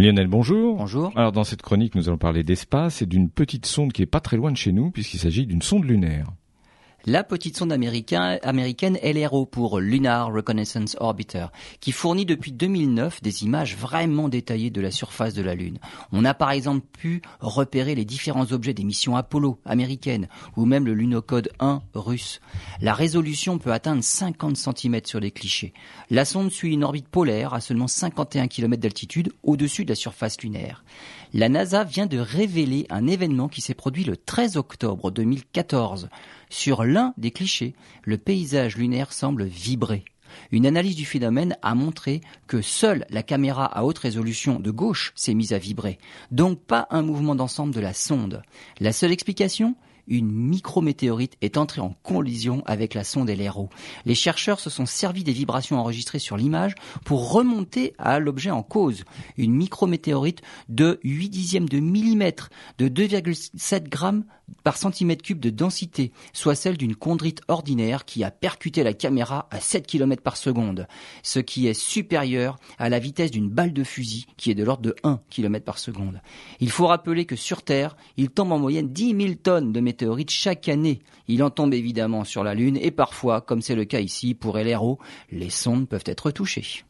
Lionel, bonjour. Bonjour. Alors dans cette chronique, nous allons parler d'espace et d'une petite sonde qui est pas très loin de chez nous puisqu'il s'agit d'une sonde lunaire. La petite sonde américaine, LRO pour Lunar Reconnaissance Orbiter, qui fournit depuis 2009 des images vraiment détaillées de la surface de la Lune. On a par exemple pu repérer les différents objets des missions Apollo américaines ou même le Lunocode 1 russe. La résolution peut atteindre 50 cm sur les clichés. La sonde suit une orbite polaire à seulement 51 km d'altitude au-dessus de la surface lunaire. La NASA vient de révéler un événement qui s'est produit le 13 octobre 2014 sur l'un des clichés, le paysage lunaire semble vibrer. Une analyse du phénomène a montré que seule la caméra à haute résolution de gauche s'est mise à vibrer, donc pas un mouvement d'ensemble de la sonde. La seule explication? Une micrométéorite est entrée en collision avec la sonde LRO. Les chercheurs se sont servis des vibrations enregistrées sur l'image pour remonter à l'objet en cause. Une micrométéorite de 8 dixièmes de millimètre, de 2,7 grammes par centimètre cube de densité, soit celle d'une chondrite ordinaire qui a percuté la caméra à 7 km par seconde, ce qui est supérieur à la vitesse d'une balle de fusil qui est de l'ordre de 1 km par seconde. Il faut rappeler que sur Terre, il tombe en moyenne 10 000 tonnes de météorites chaque année. Il en tombe évidemment sur la Lune et parfois, comme c'est le cas ici pour LRO, les sondes peuvent être touchées.